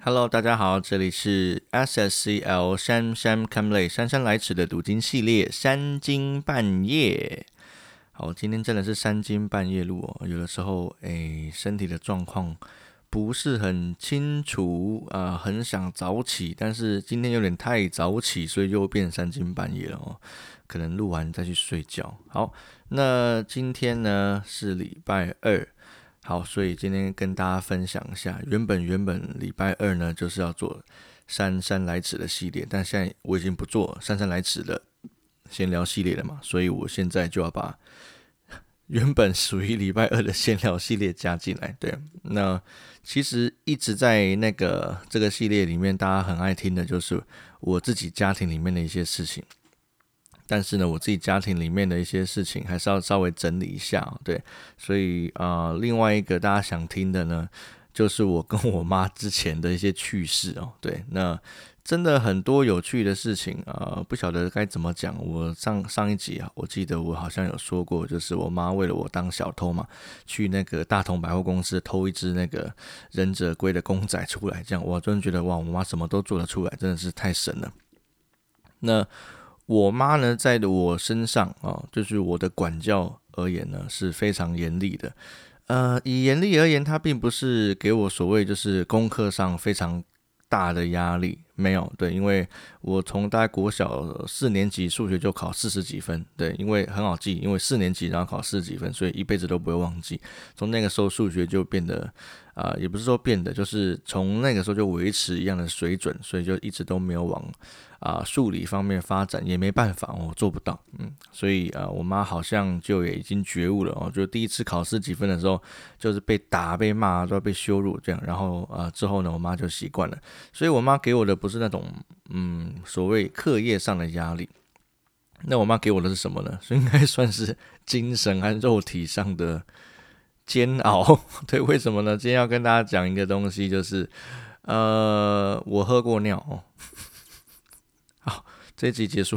Hello，大家好，这里是 SSCL 姗姗 come 来姗姗来迟的读经系列三更半夜。好，今天真的是三更半夜录哦，有的时候诶，身体的状况不是很清楚啊，很想早起，但是今天有点太早起，所以又变三更半夜了哦，可能录完再去睡觉。好，那今天呢是礼拜二。好，所以今天跟大家分享一下，原本原本礼拜二呢就是要做姗姗来迟的系列，但现在我已经不做姗姗来迟的闲聊系列了嘛，所以我现在就要把 原本属于礼拜二的闲聊系列加进来。对，那其实一直在那个这个系列里面，大家很爱听的就是我自己家庭里面的一些事情。但是呢，我自己家庭里面的一些事情还是要稍微整理一下，对，所以啊，另外一个大家想听的呢，就是我跟我妈之前的一些趣事哦，对，那真的很多有趣的事情啊，不晓得该怎么讲。我上上一集啊，我记得我好像有说过，就是我妈为了我当小偷嘛，去那个大同百货公司偷一只那个忍者龟的公仔出来，这样我真的觉得哇，我妈什么都做得出来，真的是太神了。那。我妈呢，在我身上啊，就是我的管教而言呢，是非常严厉的。呃，以严厉而言，她并不是给我所谓就是功课上非常大的压力，没有对，因为我从大概国小四年级数学就考四十几分，对，因为很好记，因为四年级然后考四十几分，所以一辈子都不会忘记。从那个时候数学就变得啊，也不是说变得，就是从那个时候就维持一样的水准，所以就一直都没有往。啊，数理方面发展也没办法，我做不到，嗯，所以啊，我妈好像就也已经觉悟了哦，就第一次考试几分的时候，就是被打、被骂，都要被羞辱这样，然后啊，之后呢，我妈就习惯了，所以我妈给我的不是那种嗯所谓课业上的压力，那我妈给我的是什么呢？所 以应该算是精神和肉体上的煎熬。对，为什么呢？今天要跟大家讲一个东西，就是呃，我喝过尿哦。好这一集结束，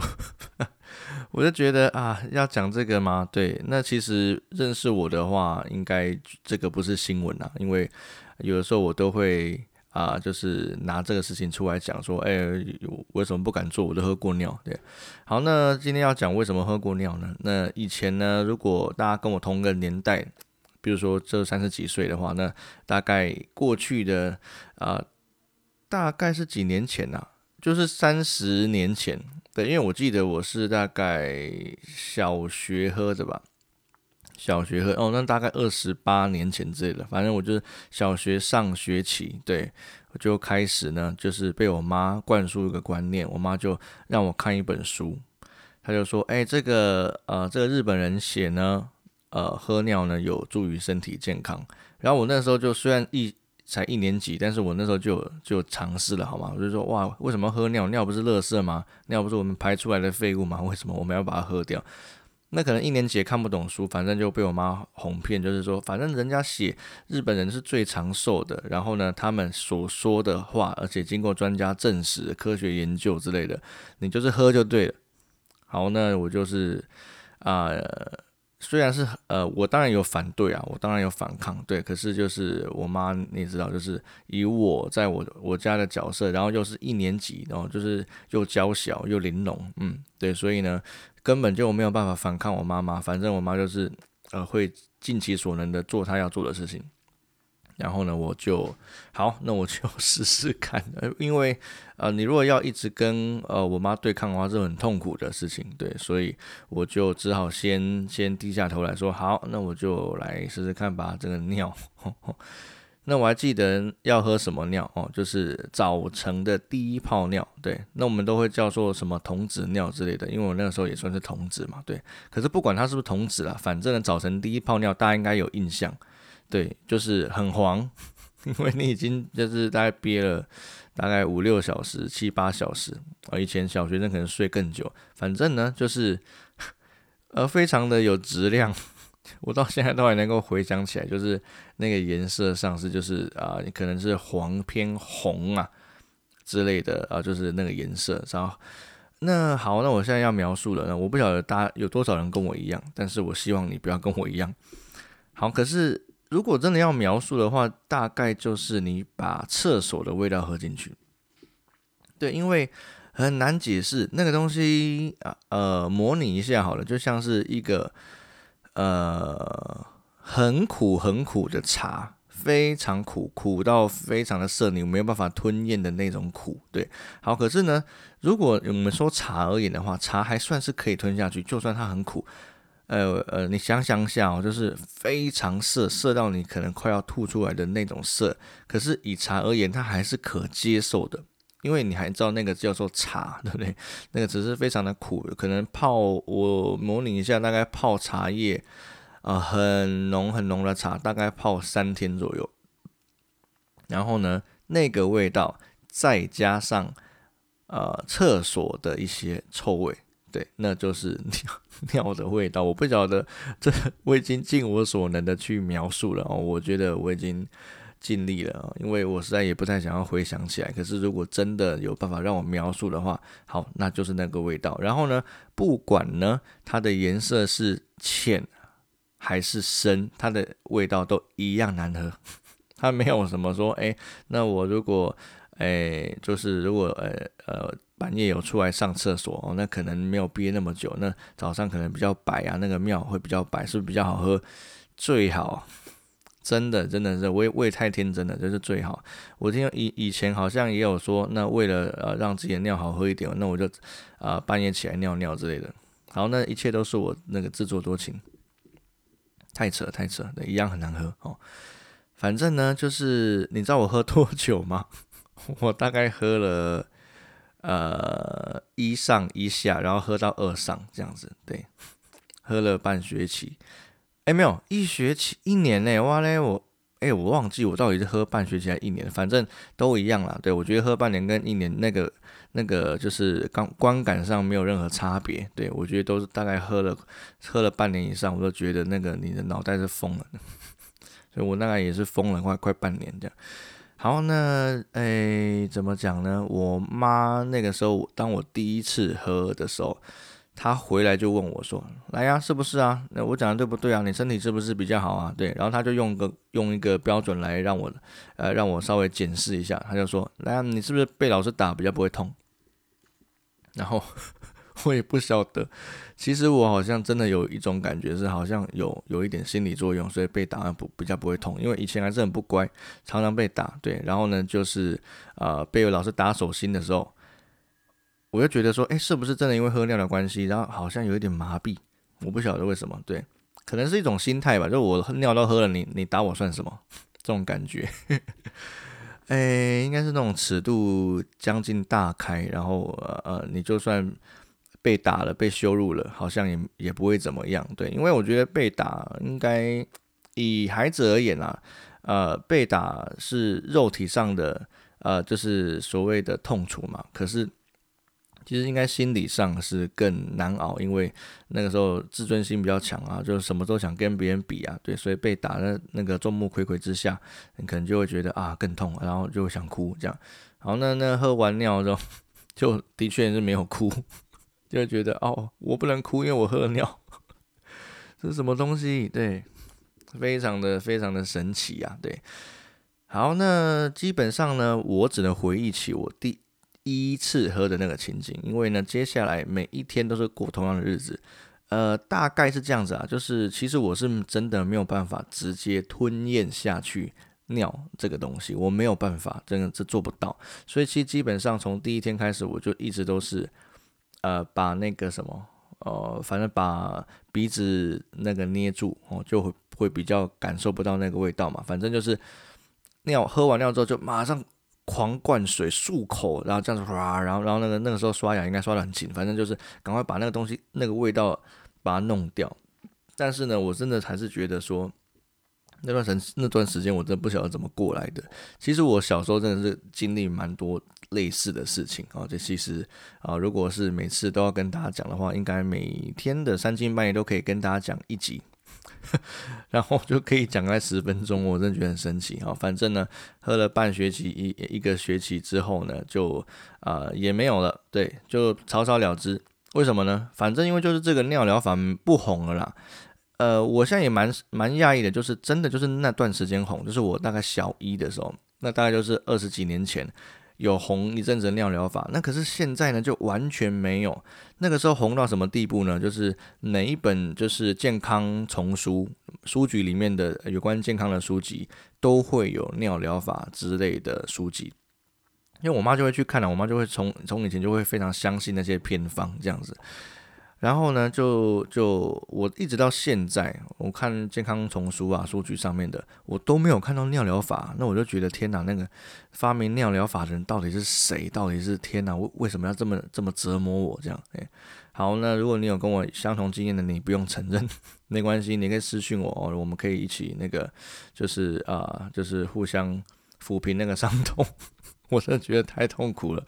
我就觉得啊，要讲这个吗？对，那其实认识我的话，应该这个不是新闻啊，因为有的时候我都会啊，就是拿这个事情出来讲，说，哎，为什么不敢做？我都喝过尿。对，好，那今天要讲为什么喝过尿呢？那以前呢，如果大家跟我同个年代，比如说这三十几岁的话，那大概过去的啊，大概是几年前呐。就是三十年前，对，因为我记得我是大概小学喝的吧，小学喝哦，那大概二十八年前之类的，反正我就是小学上学期，对，我就开始呢，就是被我妈灌输一个观念，我妈就让我看一本书，她就说，哎，这个呃，这个日本人写呢，呃，喝尿呢有助于身体健康，然后我那时候就虽然一。才一年级，但是我那时候就就尝试了，好吗？我就说哇，为什么喝尿？尿不是垃圾吗？尿不是我们排出来的废物吗？为什么我们要把它喝掉？那可能一年级也看不懂书，反正就被我妈哄骗，就是说，反正人家写日本人是最长寿的，然后呢，他们所说的话，而且经过专家证实、科学研究之类的，你就是喝就对了。好，那我就是啊。虽然是呃，我当然有反对啊，我当然有反抗，对。可是就是我妈，你知道，就是以我在我我家的角色，然后又是一年级，然后就是又娇小又玲珑，嗯，对，所以呢，根本就没有办法反抗我妈妈。反正我妈就是呃，会尽其所能的做她要做的事情。然后呢，我就好，那我就试试看。因为呃，你如果要一直跟呃我妈对抗的话，是很痛苦的事情，对，所以我就只好先先低下头来说，好，那我就来试试看吧。这个尿，那我还记得要喝什么尿哦，就是早晨的第一泡尿，对，那我们都会叫做什么童子尿之类的，因为我那个时候也算是童子嘛，对。可是不管他是不是童子啦，反正早晨第一泡尿，大家应该有印象。对，就是很黄，因为你已经就是大概憋了大概五六小时、七八小时啊。以前小学生可能睡更久，反正呢就是呃非常的有质量。我到现在都还能够回想起来，就是那个颜色上是就是啊，可能是黄偏红啊之类的啊，就是那个颜色。然后那好，那我现在要描述了，那我不晓得大家有多少人跟我一样，但是我希望你不要跟我一样。好，可是。如果真的要描述的话，大概就是你把厕所的味道喝进去。对，因为很难解释那个东西，呃，模拟一下好了，就像是一个呃很苦很苦的茶，非常苦，苦到非常的涩，你没有办法吞咽的那种苦。对，好，可是呢，如果我们说茶而言的话，茶还算是可以吞下去，就算它很苦。呃呃，你想想下哦，就是非常涩，涩到你可能快要吐出来的那种涩。可是以茶而言，它还是可接受的，因为你还知道那个叫做茶，对不对？那个只是非常的苦，可能泡我模拟一下，大概泡茶叶，啊，很浓很浓的茶，大概泡三天左右。然后呢，那个味道再加上呃厕所的一些臭味。对，那就是尿 尿的味道。我不晓得，这我已经尽我所能的去描述了哦。我觉得我已经尽力了因为我实在也不太想要回想起来。可是如果真的有办法让我描述的话，好，那就是那个味道。然后呢，不管呢它的颜色是浅还是深，它的味道都一样难喝。它没有什么说，哎，那我如果，哎，就是如果，呃呃。半夜有出来上厕所哦，那可能没有憋那么久。那早上可能比较白啊，那个尿会比较白，是不是比较好喝？最好，真的真的是我也我也太天真了，就是最好。我听以以前好像也有说，那为了呃让自己的尿好喝一点，那我就啊半夜起来尿尿之类的。好，那一切都是我那个自作多情，太扯太扯，那一样很难喝哦。反正呢，就是你知道我喝多久吗？我大概喝了。呃，一上一下，然后喝到二上这样子，对，喝了半学期，哎，没有一学期一年呢，哇嘞，我哎，我忘记我到底是喝半学期还一年，反正都一样啦。对我觉得喝半年跟一年那个那个就是刚观感上没有任何差别，对我觉得都是大概喝了喝了半年以上，我都觉得那个你的脑袋是疯了，所以我大概也是疯了快快半年这样。好，那诶，怎么讲呢？我妈那个时候，当我第一次喝的时候，她回来就问我说：“来呀，是不是啊？那我讲的对不对啊？你身体是不是比较好啊？”对，然后她就用个用一个标准来让我，呃，让我稍微检视一下。她就说：“来啊，你是不是被老师打比较不会痛？”然后。我也不晓得，其实我好像真的有一种感觉，是好像有有一点心理作用，所以被打不比较不会痛。因为以前还是很不乖，常常被打。对，然后呢，就是呃被老师打手心的时候，我就觉得说，哎，是不是真的因为喝尿的关系，然后好像有一点麻痹？我不晓得为什么，对，可能是一种心态吧。就我尿都喝了，你你打我算什么？这种感觉，哎，应该是那种尺度将近大开，然后呃呃，你就算。被打了，被羞辱了，好像也也不会怎么样，对，因为我觉得被打应该以孩子而言啊，呃，被打是肉体上的，呃，就是所谓的痛楚嘛。可是其实应该心理上是更难熬，因为那个时候自尊心比较强啊，就是什么都想跟别人比啊，对，所以被打的那个众目睽睽之下，你可能就会觉得啊更痛，然后就想哭这样。好，那那喝完尿之后，就的确是没有哭。就会觉得哦，我不能哭，因为我喝了尿。这是什么东西？对，非常的非常的神奇啊！对，好，那基本上呢，我只能回忆起我第一次喝的那个情景，因为呢，接下来每一天都是过同样的日子。呃，大概是这样子啊，就是其实我是真的没有办法直接吞咽下去尿这个东西，我没有办法，真的是做不到。所以其实基本上从第一天开始，我就一直都是。呃，把那个什么，呃，反正把鼻子那个捏住哦，就会会比较感受不到那个味道嘛。反正就是尿喝完尿之后就马上狂灌水漱口，然后这样子哗，然后然后那个那个时候刷牙应该刷得很勤，反正就是赶快把那个东西那个味道把它弄掉。但是呢，我真的还是觉得说。那段时那段时间，我真的不晓得怎么过来的。其实我小时候真的是经历蛮多类似的事情啊。这其实啊，如果是每次都要跟大家讲的话，应该每天的三更半夜都可以跟大家讲一集，然后就可以讲在十分钟。我真的觉得很神奇啊。反正呢，喝了半学期一一个学期之后呢，就啊也没有了，对，就草草了之。为什么呢？反正因为就是这个尿疗法不红了啦。呃，我现在也蛮蛮讶异的，就是真的就是那段时间红，就是我大概小一的时候，那大概就是二十几年前有红一阵子尿疗法，那可是现在呢就完全没有。那个时候红到什么地步呢？就是哪一本就是健康丛书书局里面的有关健康的书籍都会有尿疗法之类的书籍，因为我妈就会去看了，我妈就会从从以前就会非常相信那些偏方这样子。然后呢，就就我一直到现在，我看健康丛书啊，数据上面的，我都没有看到尿疗法。那我就觉得天哪，那个发明尿疗法的人到底是谁？到底是天哪？为为什么要这么这么折磨我？这样，哎，好，那如果你有跟我相同经验的，你不用承认，没关系，你可以私信我，我们可以一起那个，就是啊，就是互相抚平那个伤痛。我真的觉得太痛苦了。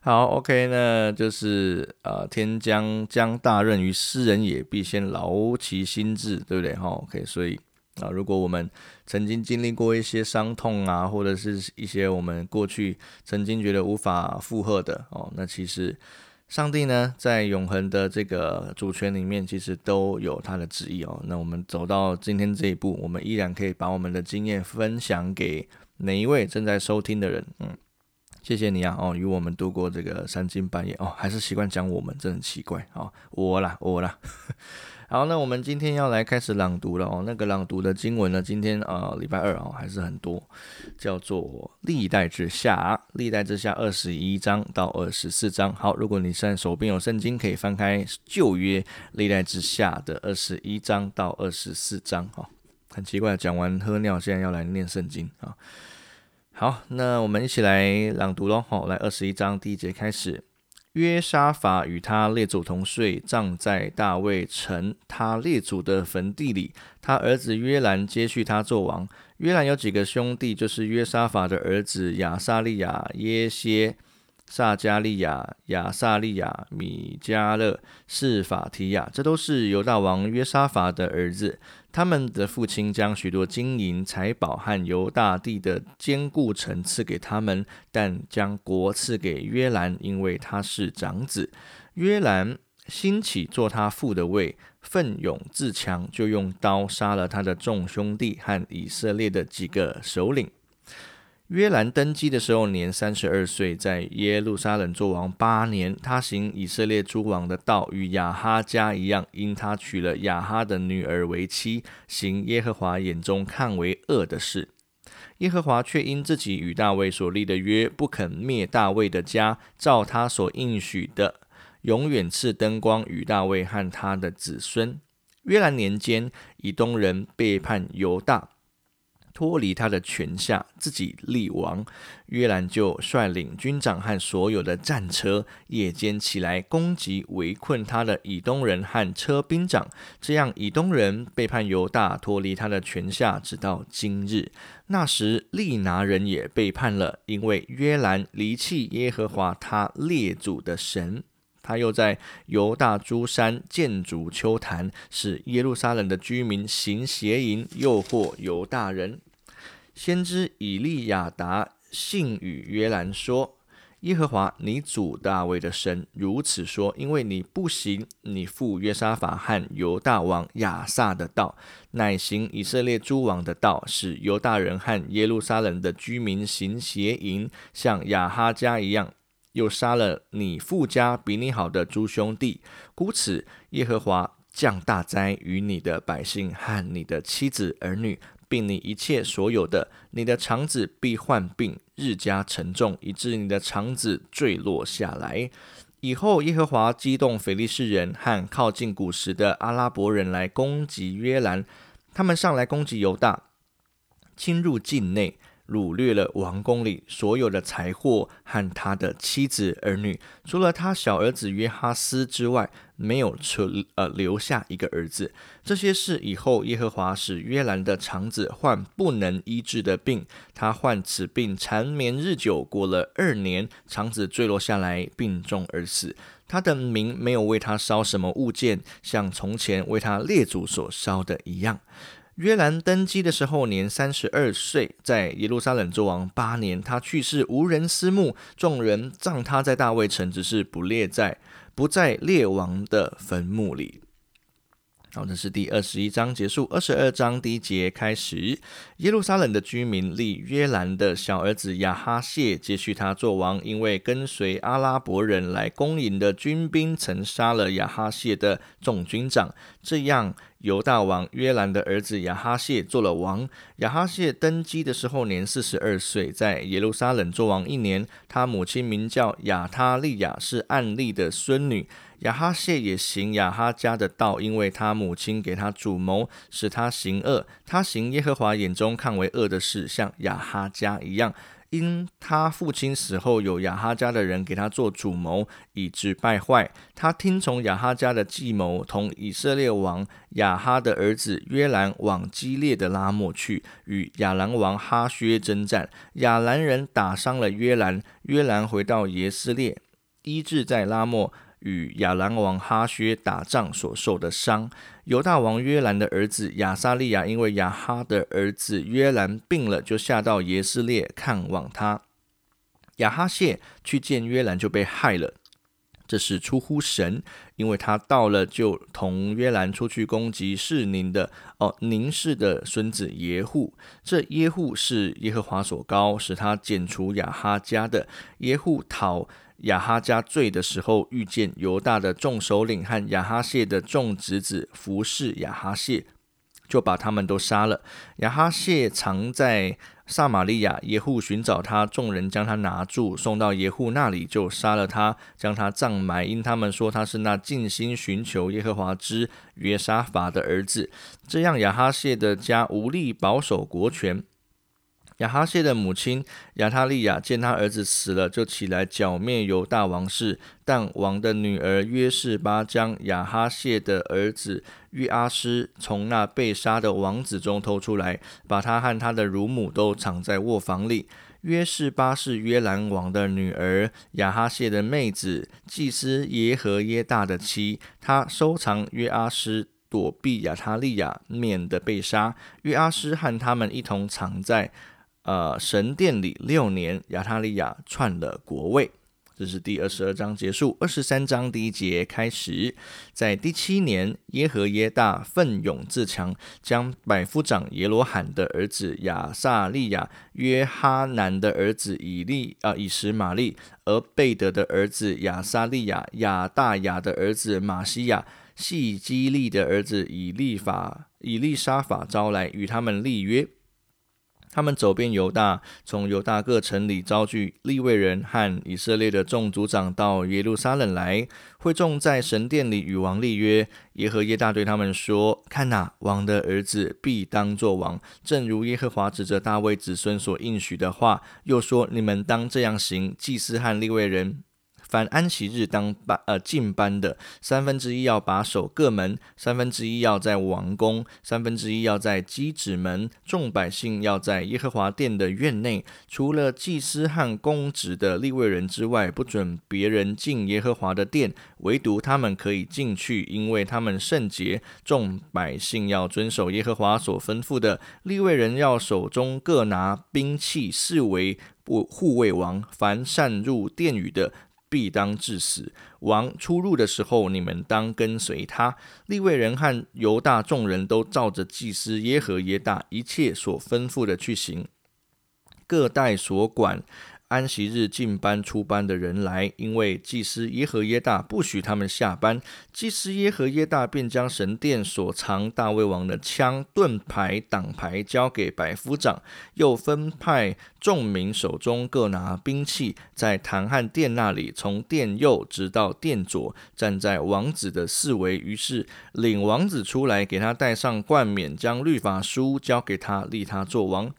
好，OK，那就是呃，天将降大任于斯人也，必先劳其心志，对不对？哈，OK，所以啊，如果我们曾经经历过一些伤痛啊，或者是一些我们过去曾经觉得无法负荷的哦，那其实上帝呢，在永恒的这个主权里面，其实都有他的旨意哦。那我们走到今天这一步，我们依然可以把我们的经验分享给每一位正在收听的人，嗯。谢谢你啊，哦，与我们度过这个三更半夜哦，还是习惯讲我们，真的奇怪哦，我啦，我啦。好，那我们今天要来开始朗读了哦。那个朗读的经文呢，今天呃礼拜二哦，还是很多，叫做《历代之下》，《历代之下》二十一章到二十四章。好，如果你现在手边有圣经，可以翻开旧约《历代之下》的二十一章到二十四章。哈，很奇怪，讲完喝尿，现在要来念圣经啊。好，那我们一起来朗读喽。好，来二十一章第一节开始。约沙法与他列祖同睡，葬在大卫城他列祖的坟地里。他儿子约兰接续他做王。约兰有几个兄弟，就是约沙法的儿子亚撒利亚、耶歇、撒加利亚、亚撒利亚、米迦勒、示法提亚，这都是犹大王约沙法的儿子。他们的父亲将许多金银财宝和犹大地的坚固城赐给他们，但将国赐给约兰，因为他是长子。约兰兴起做他父的位，奋勇自强，就用刀杀了他的众兄弟和以色列的几个首领。约兰登基的时候年三十二岁，在耶路撒冷做王八年。他行以色列诸王的道，与亚哈家一样，因他娶了亚哈的女儿为妻，行耶和华眼中看为恶的事。耶和华却因自己与大卫所立的约，不肯灭大卫的家，照他所应许的，永远赐灯光与大卫和他的子孙。约兰年间，以东人背叛犹大。脱离他的权下，自己立王。约兰就率领军长和所有的战车，夜间起来攻击围困他的以东人和车兵长。这样，以东人背叛犹大，脱离他的权下，直到今日。那时，利拿人也背叛了，因为约兰离弃耶和华他列祖的神。他又在犹大诸山建筑丘坛，使耶路撒冷的居民行邪淫，诱惑犹大人。先知以利亚达信与约兰说：“耶和华你主大卫的神如此说：因为你不行你父约沙法和犹大王亚撒的道，乃行以色列诸王的道，使犹大人和耶路撒冷的居民行邪淫，像亚哈家一样，又杀了你父家比你好的诸兄弟。故此，耶和华降大灾于你的百姓和你的妻子儿女。”并你一切所有的，你的肠子必患病，日加沉重，以致你的肠子坠落下来。以后，耶和华激动腓力士人和靠近古时的阿拉伯人来攻击约兰，他们上来攻击犹大，侵入境内。掳掠了王宫里所有的财货和他的妻子儿女，除了他小儿子约哈斯之外，没有存呃留下一个儿子。这些事以后，耶和华使约兰的肠子患不能医治的病，他患此病缠绵日久，过了二年，肠子坠落下来，病重而死。他的名没有为他烧什么物件，像从前为他列祖所烧的一样。约兰登基的时候年三十二岁，在耶路撒冷做王八年。他去世，无人私墓，众人葬他在大卫城，只是不列在不在列王的坟墓里。好，这是第二十一章结束。二十二章第一节开始，耶路撒冷的居民立约兰的小儿子亚哈谢接续他做王，因为跟随阿拉伯人来攻营的军兵曾杀了亚哈谢的众军长，这样。犹大王约兰的儿子亚哈谢做了王。亚哈谢登基的时候年四十二岁，在耶路撒冷做王一年。他母亲名叫亚他利亚，是暗利的孙女。亚哈谢也行亚哈家的道，因为他母亲给他主谋，使他行恶。他行耶和华眼中看为恶的事，像亚哈家一样。因他父亲死后，有亚哈家的人给他做主谋，以致败坏。他听从亚哈家的计谋，同以色列王亚哈的儿子约兰往基列的拉莫去，与亚兰王哈薛征战。亚兰人打伤了约兰，约兰回到耶斯列，医治在拉莫。与亚兰王哈薛打仗所受的伤，犹大王约兰的儿子亚撒利亚因为亚哈的儿子约兰病了，就下到耶斯列看望他。亚哈谢去见约兰，就被害了。这是出乎神，因为他到了，就同约兰出去攻击是宁的哦宁氏的孙子耶户。这耶户是耶和华所高，使他剪除亚哈家的耶户讨。亚哈家罪的时候，遇见犹大的众首领和亚哈谢的众侄子服侍亚哈谢，就把他们都杀了。亚哈谢藏在撒玛利亚，耶户寻找他，众人将他拿住，送到耶户那里，就杀了他，将他葬埋。因他们说他是那尽心寻求耶和华之约沙法的儿子。这样亚哈谢的家无力保守国权。亚哈谢的母亲亚他利亚见他儿子死了，就起来剿灭犹大王室。但王的女儿约士巴将亚哈谢的儿子约阿斯从那被杀的王子中偷出来，把他和他的乳母都藏在卧房里。约士巴是约兰王的女儿，亚哈谢的妹子，祭司耶和耶大的妻。他收藏约阿斯，躲避亚他利亚，免得被杀。约阿斯和他们一同藏在。呃，神殿里六年，亚他利亚篡了国位。这是第二十二章结束。二十三章第一节开始，在第七年，耶和耶大奋勇自强，将百夫长耶罗罕的儿子亚撒利亚、约哈南的儿子以利啊以实玛利，而贝德的儿子亚撒利亚、亚大雅的儿子马西亚、细基利的儿子以利法、以利沙法招来，与他们立约。他们走遍犹大，从犹大各城里招聚利未人和以色列的众族长到耶路撒冷来，会众在神殿里与王立约。耶和耶大对他们说：“看哪，王的儿子必当作王，正如耶和华指着大卫子孙所应许的话。又说：你们当这样行，祭司和利未人。”凡安息日当班呃进班的三分之一要把守各门，三分之一要在王宫，三分之一要在基子门。众百姓要在耶和华殿的院内，除了祭司和公职的立位人之外，不准别人进耶和华的殿，唯独他们可以进去，因为他们圣洁。众百姓要遵守耶和华所吩咐的，立位人要手中各拿兵器，视为不护卫王。凡擅入殿宇的。必当致死。王出入的时候，你们当跟随他。利未人和犹大众人都照着祭司耶和耶大一切所吩咐的去行，各代所管。安息日进班出班的人来，因为祭司耶和耶大不许他们下班。祭司耶和耶大便将神殿所藏大卫王的枪、盾牌、挡牌交给百夫长，又分派众民手中各拿兵器，在坛和殿那里，从殿右直到殿左，站在王子的四围。于是领王子出来，给他戴上冠冕，将律法书交给他，立他做王。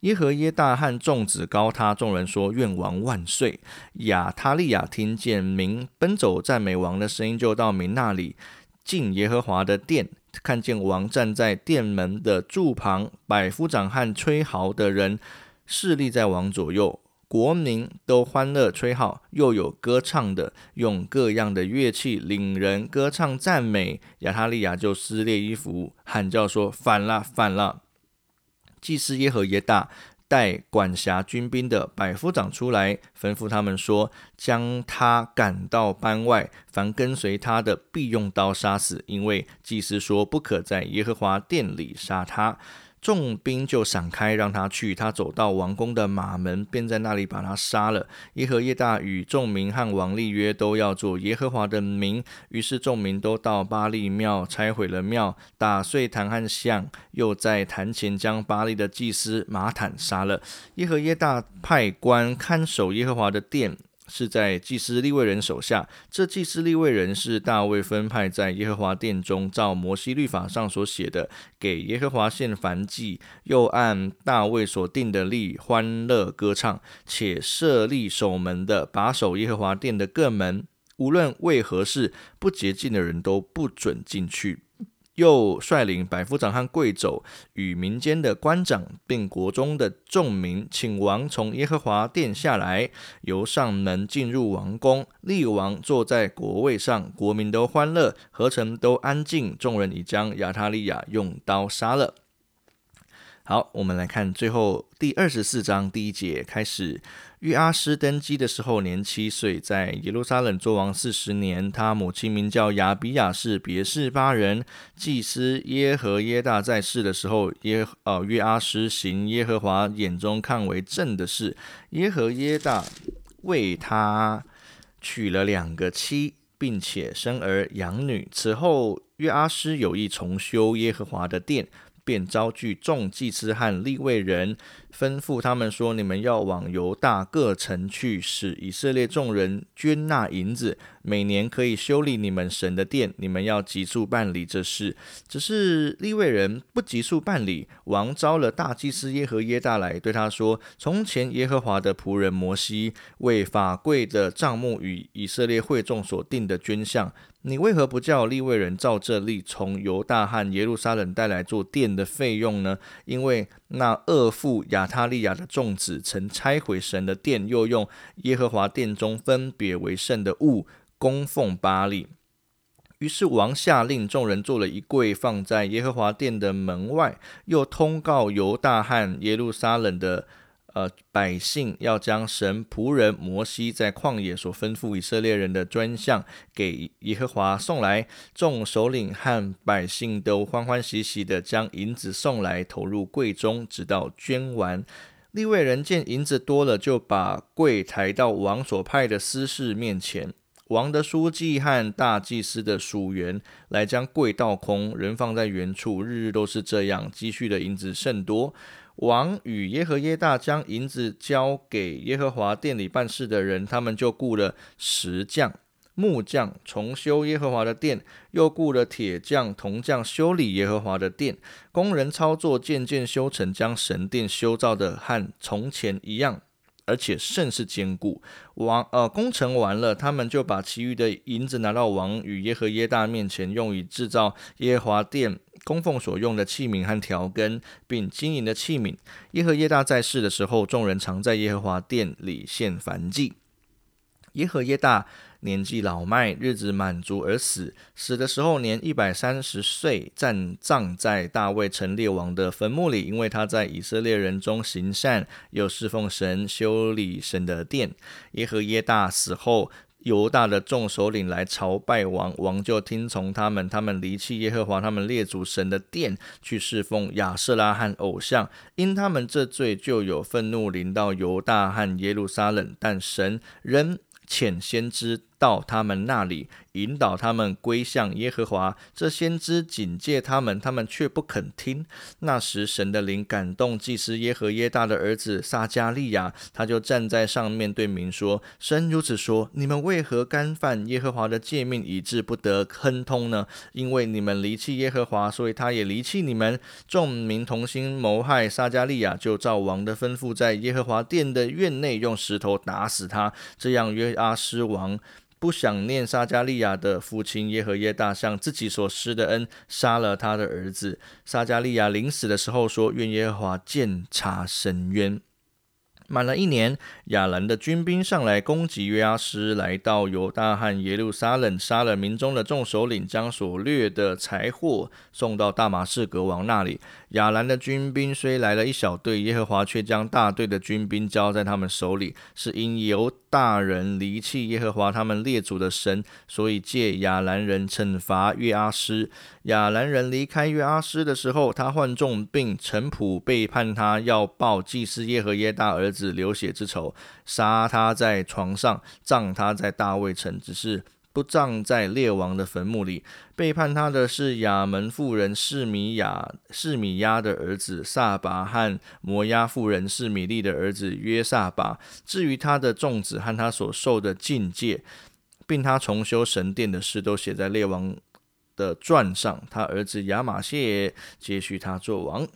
耶和耶大和众子高他，众人说：“愿王万岁！”亚他利亚听见民奔走赞美王的声音，就到民那里进耶和华的殿，看见王站在殿门的柱旁，百夫长和吹号的人侍立在王左右，国民都欢乐吹号，又有歌唱的，用各样的乐器领人歌唱赞美。亚他利亚就撕裂衣服，喊叫说：“反了，反了！”祭司耶和耶大带管辖军兵的百夫长出来，吩咐他们说：“将他赶到班外，凡跟随他的，必用刀杀死。因为祭司说，不可在耶和华殿里杀他。”众兵就闪开，让他去。他走到王宫的马门，便在那里把他杀了。耶和耶大与众民和王立约，都要做耶和华的名。于是众民都到巴利庙，拆毁了庙，打碎坛和像，又在坛前将巴利的祭司马坦杀了。耶和耶大派官看守耶和华的殿。是在祭司立位人手下。这祭司立位人是大卫分派在耶和华殿中，照摩西律法上所写的，给耶和华献燔祭，又按大卫所定的例欢乐歌唱，且设立守门的，把守耶和华殿的各门，无论为何事，不洁净的人都不准进去。又率领百夫长和贵胄与民间的官长，并国中的众民，请王从耶和华殿下来，由上门进入王宫，立王坐在国位上，国民都欢乐，何曾都安静。众人已将亚塔利亚用刀杀了。好，我们来看最后第二十四章第一节开始。约阿施登基的时候年七岁，在耶路撒冷作王四十年。他母亲名叫亚比亚，是别是巴人。祭司耶和耶大在世的时候，耶呃约阿施行耶和华眼中看为正的事。耶和耶大为他娶了两个妻，并且生儿养女。此后约阿施有意重修耶和华的殿。便招聚众祭司和立位人，吩咐他们说：“你们要往犹大各城去，使以色列众人捐纳银子。”每年可以修理你们神的殿，你们要急速办理这事。只是利未人不急速办理，王招了大祭司耶和耶大来，对他说：“从前耶和华的仆人摩西为法柜的账目与以色列会众所定的捐项，你为何不叫利未人照这例从犹大和耶路撒冷带来做殿的费用呢？因为那恶妇亚他利亚的众子曾拆毁神的殿，又用耶和华殿中分别为圣的物。”供奉巴利，于是王下令众人做了一柜，放在耶和华殿的门外，又通告犹大汉耶路撒冷的呃百姓，要将神仆人摩西在旷野所吩咐以色列人的专项给耶和华送来。众首领和百姓都欢欢喜喜的将银子送来，投入柜中，直到捐完。利未人见银子多了，就把柜抬到王所派的司事面前。王的书记和大祭司的属员来将柜倒空，人放在原处，日日都是这样。积蓄的银子甚多。王与耶和耶大将银子交给耶和华殿里办事的人，他们就雇了石匠、木匠重修耶和华的殿，又雇了铁匠、铜匠修理耶和华的殿。工人操作，渐渐修成，将神殿修造的和从前一样。而且甚是坚固。王呃，工程完了，他们就把其余的银子拿到王与耶和耶大面前，用以制造耶和华殿供奉所用的器皿和调羹，并金银的器皿。耶和耶大在世的时候，众人常在耶和华殿里献燔祭。耶和耶大。年纪老迈，日子满足而死。死的时候年一百三十岁，暂葬在大卫城列王的坟墓里，因为他在以色列人中行善，又侍奉神，修理神的殿。耶和耶大死后，犹大的众首领来朝拜王，王就听从他们。他们离弃耶和华他们列祖神的殿，去侍奉亚瑟拉和偶像。因他们这罪，就有愤怒临到犹大和耶路撒冷。但神仍遣先知到他们那里。引导他们归向耶和华，这先知警戒他们，他们却不肯听。那时，神的灵感动祭司耶和耶大的儿子撒加利亚，他就站在上面对民说：“神如此说：你们为何干犯耶和华的诫命，以致不得亨通呢？因为你们离弃耶和华，所以他也离弃你们。”众民同心谋害撒加利亚，就照王的吩咐，在耶和华殿的院内用石头打死他。这样，约阿施王。不想念撒加利亚的父亲耶和耶大向自己所施的恩，杀了他的儿子撒加利亚。临死的时候说：“愿耶和华鉴察深渊。”满了一年，亚兰的军兵上来攻击约阿斯，来到犹大和耶路撒冷，杀了民中的众首领，将所掠的财货送到大马士革王那里。亚兰的军兵虽来了一小队，耶和华却将大队的军兵交在他们手里，是因犹大人离弃耶和华他们列祖的神，所以借亚兰人惩罚约阿斯。亚兰人离开约阿斯的时候，他患重病，臣仆背叛他，要报祭司耶和耶大儿子子流血之仇，杀他在床上，葬他在大卫城，只是不葬在列王的坟墓里。背叛他的是亚门妇人示米亚示米亚的儿子撒巴和摩押妇人示米利的儿子约撒巴。至于他的众子和他所受的境界，并他重修神殿的事，都写在列王。的传上，他儿子亚玛谢接续他做王。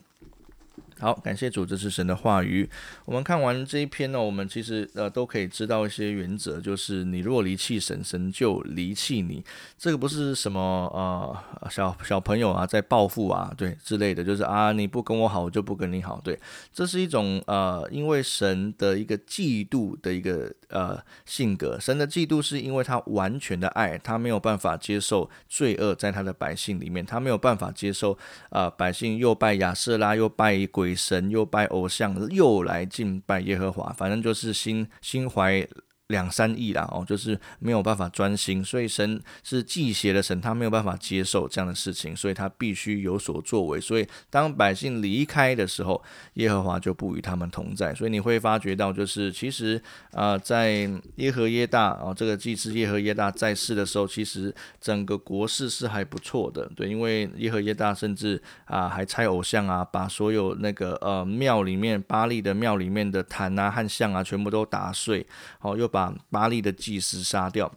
好，感谢主，这是神的话语。我们看完这一篇呢，我们其实呃都可以知道一些原则，就是你若离弃神，神就离弃你。这个不是什么呃小小朋友啊在报复啊，对之类的，就是啊你不跟我好，我就不跟你好。对，这是一种呃因为神的一个嫉妒的一个呃性格。神的嫉妒是因为他完全的爱，他没有办法接受罪恶在他的百姓里面，他没有办法接受啊百姓又拜亚瑟拉，又拜鬼。神又拜偶像，又来敬拜耶和华，反正就是心心怀。两三亿啦，哦，就是没有办法专心，所以神是祭邪的神，他没有办法接受这样的事情，所以他必须有所作为。所以当百姓离开的时候，耶和华就不与他们同在。所以你会发觉到，就是其实啊，在耶和耶大哦，这个祭司耶和耶大在世的时候，其实整个国势是还不错的，对，因为耶和耶大甚至啊还拆偶像啊，把所有那个呃庙里面巴利的庙里面的坛啊和像啊全部都打碎，好又。把巴利的祭司杀掉。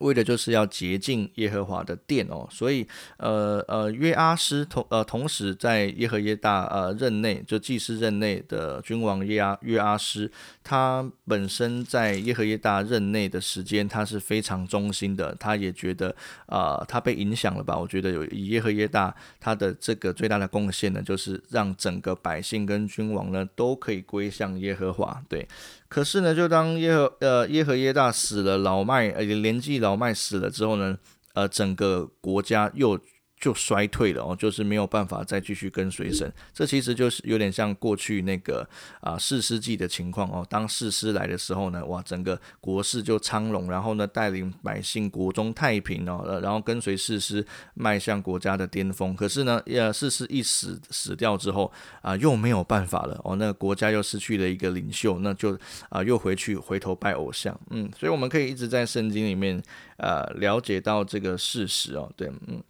为的就是要洁净耶和华的殿哦，所以呃呃约阿斯同呃同时在耶和耶大呃任内，就祭司任内的君王耶阿约阿斯，他本身在耶和耶大任内的时间，他是非常忠心的，他也觉得啊他被影响了吧？我觉得有耶和耶大他的这个最大的贡献呢，就是让整个百姓跟君王呢都可以归向耶和华。对，可是呢，就当耶和呃耶和耶大死了，老麦呃年纪老。麦死了之后呢，呃，整个国家又。就衰退了哦，就是没有办法再继续跟随神。这其实就是有点像过去那个啊四世纪的情况哦。当士师来的时候呢，哇，整个国势就昌隆，然后呢带领百姓国中太平哦，然后跟随士师迈向国家的巅峰。可是呢，呃，士师一死死掉之后啊，又没有办法了哦，那个国家又失去了一个领袖，那就啊又回去回头拜偶像。嗯，所以我们可以一直在圣经里面呃了解到这个事实哦，对，嗯。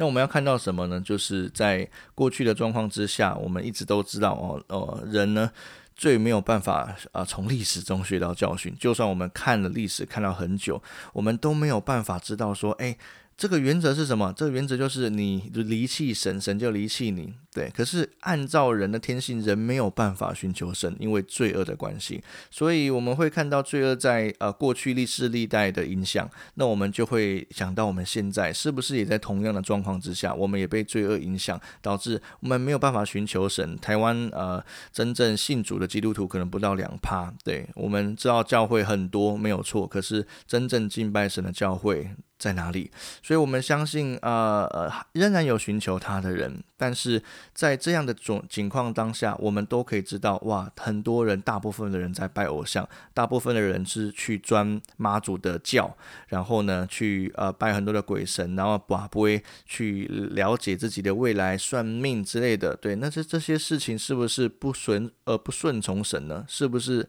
那我们要看到什么呢？就是在过去的状况之下，我们一直都知道哦，呃，人呢最没有办法啊从历史中学到教训。就算我们看了历史看到很久，我们都没有办法知道说，哎。这个原则是什么？这个原则就是你离弃神，神就离弃你。对，可是按照人的天性，人没有办法寻求神，因为罪恶的关系。所以我们会看到罪恶在呃过去历史历代的影响，那我们就会想到我们现在是不是也在同样的状况之下，我们也被罪恶影响，导致我们没有办法寻求神。台湾呃真正信主的基督徒可能不到两趴。对我们知道教会很多没有错，可是真正敬拜神的教会。在哪里？所以我们相信，呃呃，仍然有寻求他的人，但是在这样的种情况当下，我们都可以知道，哇，很多人，大部分的人在拜偶像，大部分的人是去钻妈祖的教，然后呢，去呃拜很多的鬼神，然后把不会去了解自己的未来、算命之类的。对，那这这些事情是不是不顺呃不顺从神呢？是不是？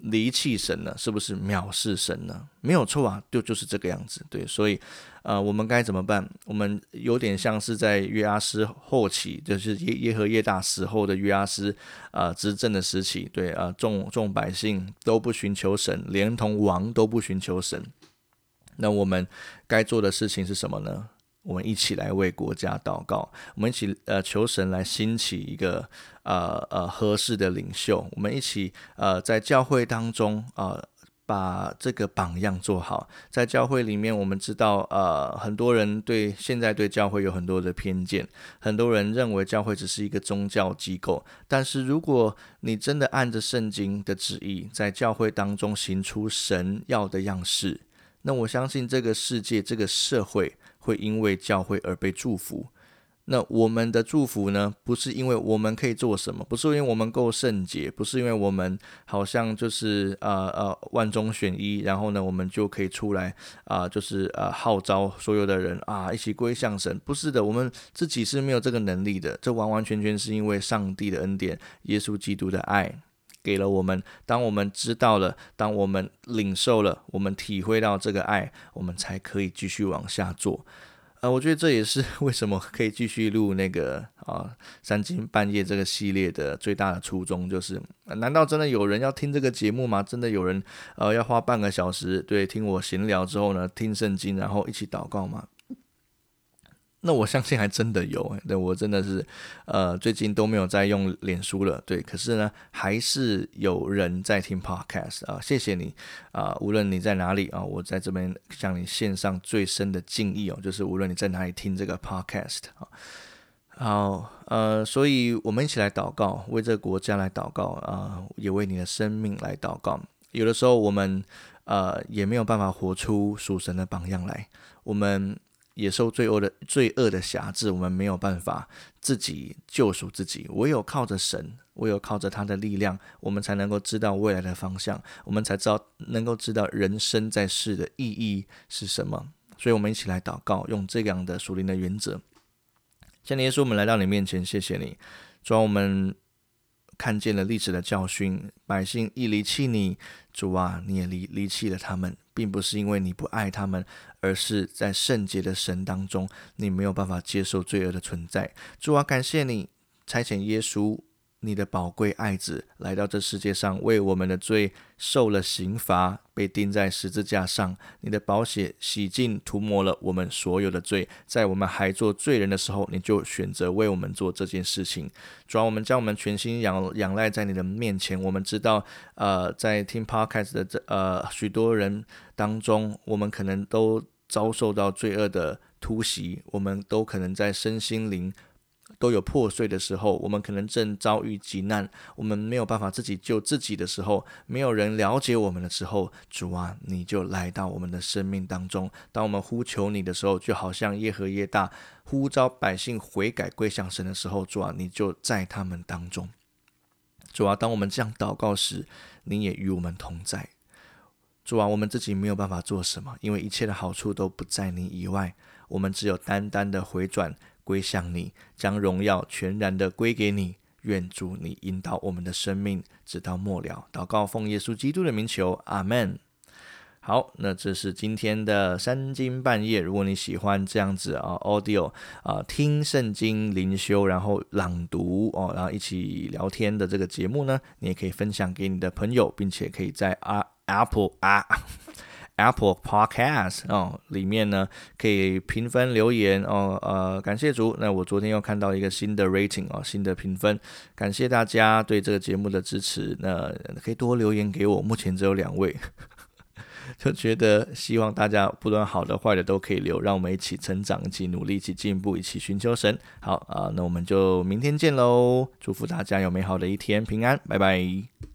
离弃神呢，是不是藐视神呢？没有错啊，就就是这个样子。对，所以，呃，我们该怎么办？我们有点像是在约阿斯后期，就是耶耶和耶大死后的约阿斯啊执政的时期。对啊，众众百姓都不寻求神，连同王都不寻求神。那我们该做的事情是什么呢？我们一起来为国家祷告，我们一起呃求神来兴起一个呃呃合适的领袖，我们一起呃在教会当中啊把这个榜样做好。在教会里面，我们知道，呃，很多人对现在对教会有很多的偏见，很多人认为教会只是一个宗教机构。但是，如果你真的按着圣经的旨意，在教会当中行出神要的样式，那我相信这个世界、这个社会会因为教会而被祝福。那我们的祝福呢？不是因为我们可以做什么，不是因为我们够圣洁，不是因为我们好像就是呃呃万中选一，然后呢，我们就可以出来啊，就是呃号召所有的人啊一起归向神。不是的，我们自己是没有这个能力的。这完完全全是因为上帝的恩典，耶稣基督的爱给了我们。当我们知道了，当我们领受了，我们体会到这个爱，我们才可以继续往下做。呃，我觉得这也是为什么可以继续录那个啊三更半夜这个系列的最大的初衷，就是难道真的有人要听这个节目吗？真的有人呃要花半个小时对听我闲聊之后呢，听圣经然后一起祷告吗？那我相信还真的有，对我真的是，呃，最近都没有在用脸书了，对，可是呢，还是有人在听 podcast 啊，谢谢你啊，无论你在哪里啊，我在这边向你献上最深的敬意哦，就是无论你在哪里听这个 podcast 啊，好，呃，所以我们一起来祷告，为这个国家来祷告啊，也为你的生命来祷告。有的时候我们呃也没有办法活出属神的榜样来，我们。也受罪恶的罪恶的辖制，我们没有办法自己救赎自己，唯有靠着神，唯有靠着他的力量，我们才能够知道未来的方向，我们才知道能够知道人生在世的意义是什么。所以，我们一起来祷告，用这样的属灵的原则。像耶稣，我们来到你面前，谢谢你，主啊，我们看见了历史的教训，百姓一离弃你，主啊，你也离离弃了他们。并不是因为你不爱他们，而是在圣洁的神当中，你没有办法接受罪恶的存在。主啊，感谢你差遣耶稣。你的宝贵爱子来到这世界上，为我们的罪受了刑罚，被钉在十字架上。你的宝血洗净、涂抹了我们所有的罪。在我们还做罪人的时候，你就选择为我们做这件事情。主要我们将我们全心仰仰赖在你的面前。我们知道，呃，在听 Podcast 的这呃许多人当中，我们可能都遭受到罪恶的突袭，我们都可能在身心灵。都有破碎的时候，我们可能正遭遇急难，我们没有办法自己救自己的时候，没有人了解我们的时候，主啊，你就来到我们的生命当中。当我们呼求你的时候，就好像耶和耶大呼召百姓悔改归向神的时候，主啊，你就在他们当中。主啊，当我们这样祷告时，你也与我们同在。主啊，我们自己没有办法做什么，因为一切的好处都不在你以外，我们只有单单的回转。归向你，将荣耀全然的归给你。愿主你引导我们的生命，直到末了。祷告奉耶稣基督的名求，阿门。好，那这是今天的三更半夜。如果你喜欢这样子啊，audio 啊，听圣经灵修，然后朗读哦，然后一起聊天的这个节目呢，你也可以分享给你的朋友，并且可以在啊 Apple 啊。Apple Podcast 哦，里面呢可以评分留言哦，呃，感谢主。那我昨天又看到一个新的 rating 哦，新的评分，感谢大家对这个节目的支持。那可以多留言给我，目前只有两位，就觉得希望大家不论好的坏的都可以留，让我们一起成长，一起努力，一起进步，一起寻求神。好啊，那我们就明天见喽！祝福大家有美好的一天，平安，拜拜。